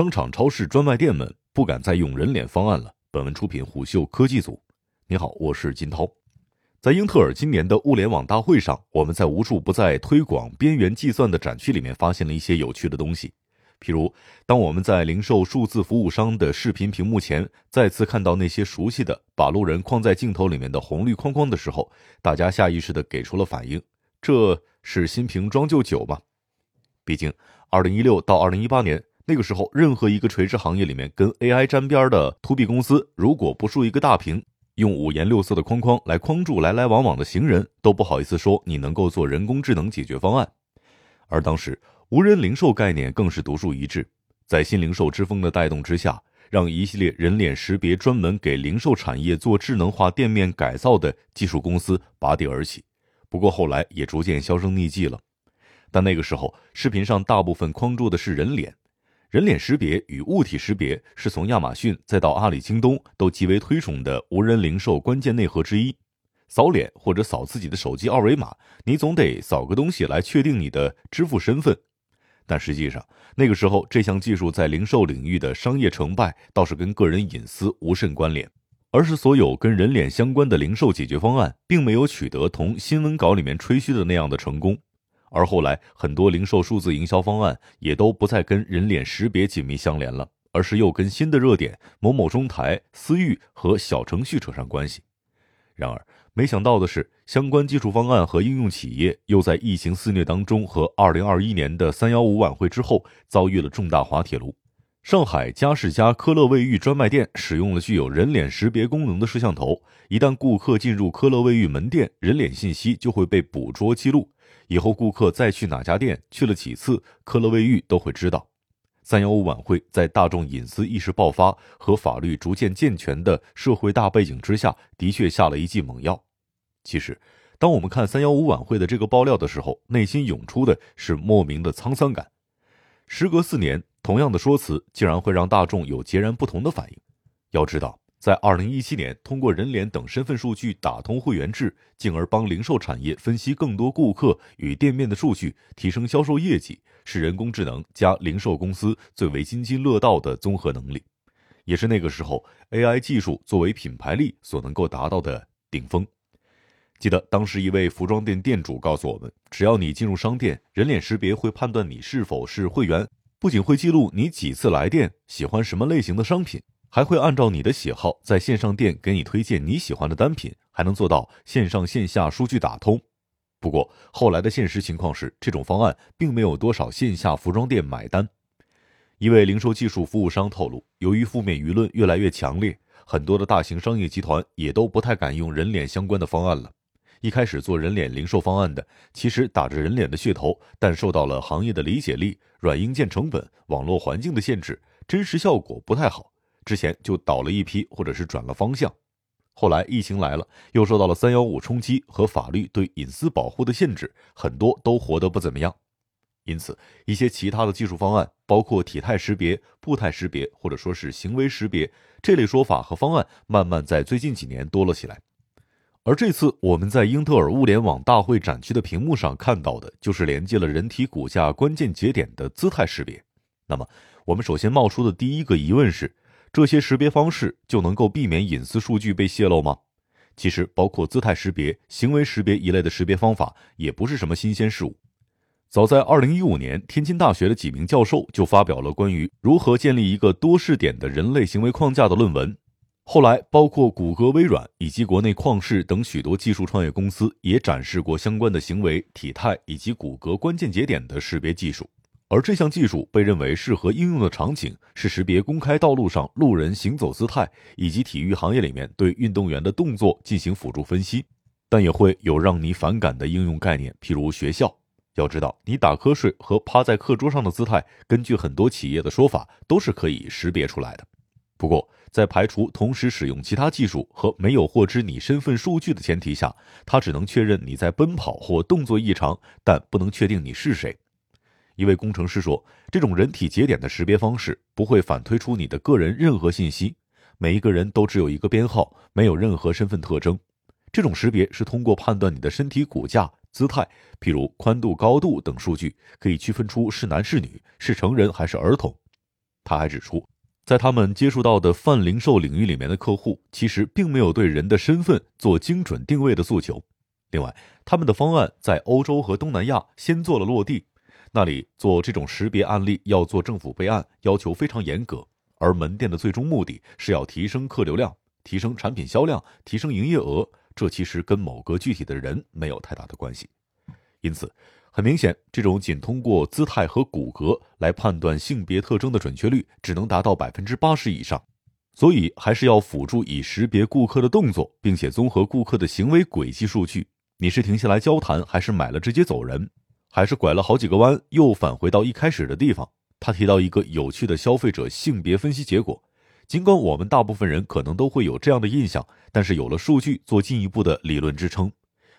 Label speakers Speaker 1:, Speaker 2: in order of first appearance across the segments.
Speaker 1: 商场、超市、专卖店们不敢再用人脸方案了。本文出品虎嗅科技组。你好，我是金涛。在英特尔今年的物联网大会上，我们在无数不在推广边缘计算的展区里面，发现了一些有趣的东西。譬如，当我们在零售数字服务商的视频屏幕前再次看到那些熟悉的把路人框在镜头里面的红绿框框的时候，大家下意识的给出了反应：这是新瓶装旧酒吗？毕竟，二零一六到二零一八年那个时候，任何一个垂直行业里面跟 AI 沾边的 To B 公司，如果不竖一个大屏。用五颜六色的框框来框住来来往往的行人，都不好意思说你能够做人工智能解决方案。而当时无人零售概念更是独树一帜，在新零售之风的带动之下，让一系列人脸识别专门给零售产业做智能化店面改造的技术公司拔地而起。不过后来也逐渐销声匿迹了。但那个时候，视频上大部分框住的是人脸。人脸识别与物体识别是从亚马逊再到阿里、京东都极为推崇的无人零售关键内核之一。扫脸或者扫自己的手机二维码，你总得扫个东西来确定你的支付身份。但实际上，那个时候这项技术在零售领域的商业成败倒是跟个人隐私无甚关联，而是所有跟人脸相关的零售解决方案，并没有取得同新闻稿里面吹嘘的那样的成功。而后来，很多零售数字营销方案也都不再跟人脸识别紧密相连了，而是又跟新的热点某某中台、私域和小程序扯上关系。然而，没想到的是，相关技术方案和应用企业又在疫情肆虐当中和2021年的三幺五晚会之后遭遇了重大滑铁卢。上海佳世家科乐卫浴专卖店使用了具有人脸识别功能的摄像头，一旦顾客进入科乐卫浴门店，人脸信息就会被捕捉记录。以后顾客再去哪家店，去了几次，科勒卫浴都会知道。三幺五晚会在大众隐私意识爆发和法律逐渐健全的社会大背景之下，的确下了一剂猛药。其实，当我们看三幺五晚会的这个爆料的时候，内心涌出的是莫名的沧桑感。时隔四年，同样的说辞竟然会让大众有截然不同的反应。要知道。在二零一七年，通过人脸等身份数据打通会员制，进而帮零售产业分析更多顾客与店面的数据，提升销售业绩，是人工智能加零售公司最为津津乐道的综合能力，也是那个时候 AI 技术作为品牌力所能够达到的顶峰。记得当时一位服装店店主告诉我们，只要你进入商店，人脸识别会判断你是否是会员，不仅会记录你几次来店，喜欢什么类型的商品。还会按照你的喜好，在线上店给你推荐你喜欢的单品，还能做到线上线下数据打通。不过后来的现实情况是，这种方案并没有多少线下服装店买单。一位零售技术服务商透露，由于负面舆论越来越强烈，很多的大型商业集团也都不太敢用人脸相关的方案了。一开始做人脸零售方案的，其实打着人脸的噱头，但受到了行业的理解力、软硬件成本、网络环境的限制，真实效果不太好。之前就倒了一批，或者是转了方向。后来疫情来了，又受到了三幺五冲击和法律对隐私保护的限制，很多都活得不怎么样。因此，一些其他的技术方案，包括体态识别、步态识别，或者说是行为识别这类说法和方案，慢慢在最近几年多了起来。而这次我们在英特尔物联网大会展区的屏幕上看到的，就是连接了人体骨架关键节点的姿态识别。那么，我们首先冒出的第一个疑问是。这些识别方式就能够避免隐私数据被泄露吗？其实，包括姿态识别、行为识别一类的识别方法，也不是什么新鲜事物。早在2015年，天津大学的几名教授就发表了关于如何建立一个多视点的人类行为框架的论文。后来，包括谷歌、微软以及国内旷视等许多技术创业公司也展示过相关的行为、体态以及骨骼关键节点的识别技术。而这项技术被认为适合应用的场景是识别公开道路上路人行走姿态，以及体育行业里面对运动员的动作进行辅助分析。但也会有让你反感的应用概念，譬如学校。要知道，你打瞌睡和趴在课桌上的姿态，根据很多企业的说法，都是可以识别出来的。不过，在排除同时使用其他技术和没有获知你身份数据的前提下，它只能确认你在奔跑或动作异常，但不能确定你是谁。一位工程师说：“这种人体节点的识别方式不会反推出你的个人任何信息，每一个人都只有一个编号，没有任何身份特征。这种识别是通过判断你的身体骨架、姿态，譬如宽度、高度等数据，可以区分出是男是女，是成人还是儿童。他还指出，在他们接触到的泛零售领域里面的客户，其实并没有对人的身份做精准定位的诉求。另外，他们的方案在欧洲和东南亚先做了落地，那里做这种识别案例要做政府备案，要求非常严格。而门店的最终目的是要提升客流量、提升产品销量、提升营业额，这其实跟某个具体的人没有太大的关系。因此，很明显，这种仅通过姿态和骨骼来判断性别特征的准确率只能达到百分之八十以上。所以，还是要辅助以识别顾客的动作，并且综合顾客的行为轨迹数据。你是停下来交谈，还是买了直接走人，还是拐了好几个弯又返回到一开始的地方？他提到一个有趣的消费者性别分析结果，尽管我们大部分人可能都会有这样的印象，但是有了数据做进一步的理论支撑。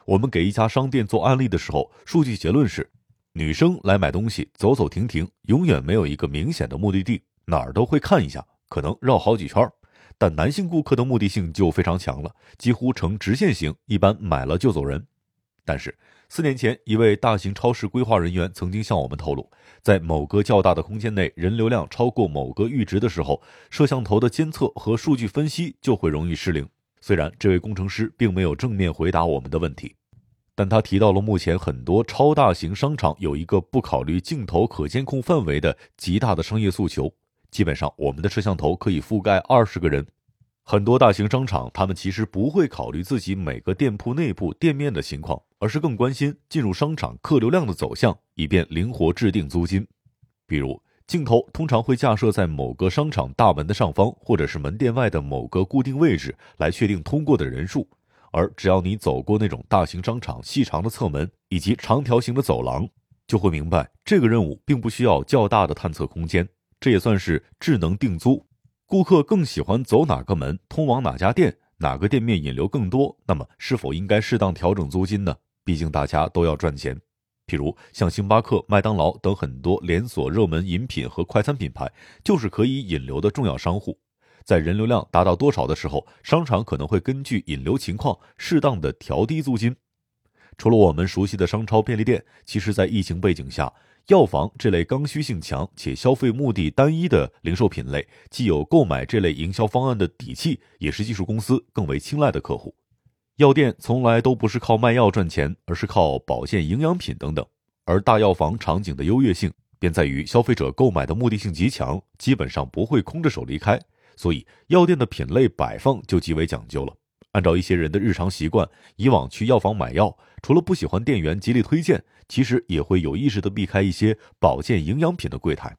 Speaker 1: 我们给一家商店做案例的时候，数据结论是：女生来买东西走走停停，永远没有一个明显的目的地，哪儿都会看一下，可能绕好几圈儿。但男性顾客的目的性就非常强了，几乎呈直线型，一般买了就走人。但是。四年前，一位大型超市规划人员曾经向我们透露，在某个较大的空间内，人流量超过某个阈值的时候，摄像头的监测和数据分析就会容易失灵。虽然这位工程师并没有正面回答我们的问题，但他提到了目前很多超大型商场有一个不考虑镜头可监控范围的极大的商业诉求。基本上，我们的摄像头可以覆盖二十个人。很多大型商场，他们其实不会考虑自己每个店铺内部店面的情况。而是更关心进入商场客流量的走向，以便灵活制定租金。比如，镜头通常会架设在某个商场大门的上方，或者是门店外的某个固定位置，来确定通过的人数。而只要你走过那种大型商场细长的侧门以及长条形的走廊，就会明白这个任务并不需要较大的探测空间。这也算是智能定租。顾客更喜欢走哪个门，通往哪家店，哪个店面引流更多，那么是否应该适当调整租金呢？毕竟大家都要赚钱，譬如像星巴克、麦当劳等很多连锁热门饮品和快餐品牌，就是可以引流的重要商户。在人流量达到多少的时候，商场可能会根据引流情况适当的调低租金。除了我们熟悉的商超、便利店，其实，在疫情背景下，药房这类刚需性强且消费目的单一的零售品类，既有购买这类营销方案的底气，也是技术公司更为青睐的客户。药店从来都不是靠卖药赚钱，而是靠保健营养品等等。而大药房场景的优越性，便在于消费者购买的目的性极强，基本上不会空着手离开。所以，药店的品类摆放就极为讲究了。按照一些人的日常习惯，以往去药房买药，除了不喜欢店员极力推荐，其实也会有意识的避开一些保健营养品的柜台。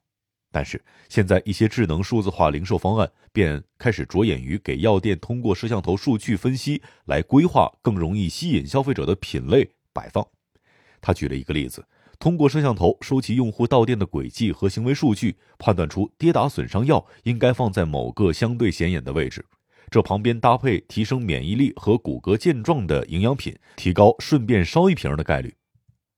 Speaker 1: 但是现在一些智能数字化零售方案便开始着眼于给药店通过摄像头数据分析来规划更容易吸引消费者的品类摆放。他举了一个例子，通过摄像头收集用户到店的轨迹和行为数据，判断出跌打损伤药应该放在某个相对显眼的位置，这旁边搭配提升免疫力和骨骼健壮的营养品，提高顺便烧一瓶的概率。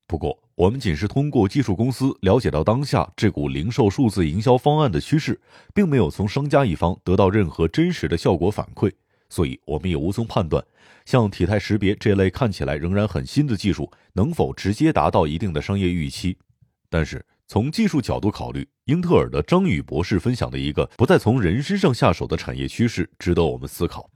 Speaker 1: 不过。我们仅是通过技术公司了解到当下这股零售数字营销方案的趋势，并没有从商家一方得到任何真实的效果反馈，所以我们也无从判断，像体态识别这类看起来仍然很新的技术能否直接达到一定的商业预期。但是从技术角度考虑，英特尔的张宇博士分享的一个不再从人身上下手的产业趋势，值得我们思考。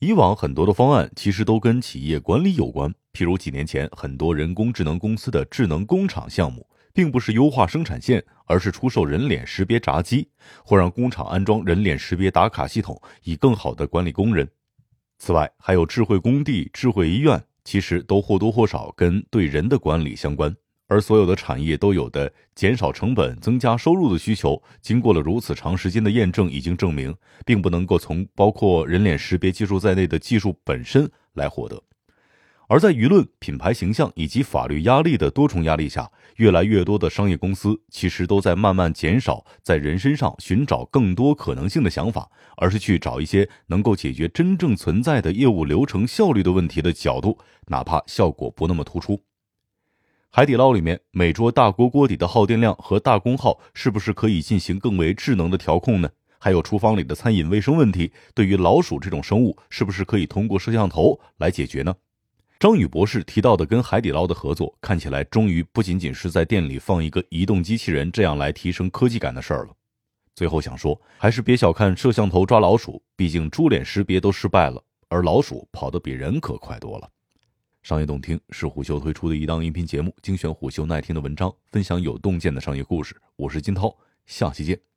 Speaker 1: 以往很多的方案其实都跟企业管理有关。譬如几年前，很多人工智能公司的智能工厂项目，并不是优化生产线，而是出售人脸识别闸机，或让工厂安装人脸识别打卡系统，以更好的管理工人。此外，还有智慧工地、智慧医院，其实都或多或少跟对人的管理相关。而所有的产业都有的减少成本、增加收入的需求，经过了如此长时间的验证，已经证明，并不能够从包括人脸识别技术在内的技术本身来获得。而在舆论、品牌形象以及法律压力的多重压力下，越来越多的商业公司其实都在慢慢减少在人身上寻找更多可能性的想法，而是去找一些能够解决真正存在的业务流程效率的问题的角度，哪怕效果不那么突出。海底捞里面每桌大锅锅底的耗电量和大功耗，是不是可以进行更为智能的调控呢？还有厨房里的餐饮卫生问题，对于老鼠这种生物，是不是可以通过摄像头来解决呢？张宇博士提到的跟海底捞的合作，看起来终于不仅仅是在店里放一个移动机器人这样来提升科技感的事儿了。最后想说，还是别小看摄像头抓老鼠，毕竟猪脸识别都失败了，而老鼠跑得比人可快多了。商业洞听是虎嗅推出的一档音频节目，精选虎嗅耐听的文章，分享有洞见的商业故事。我是金涛，下期见。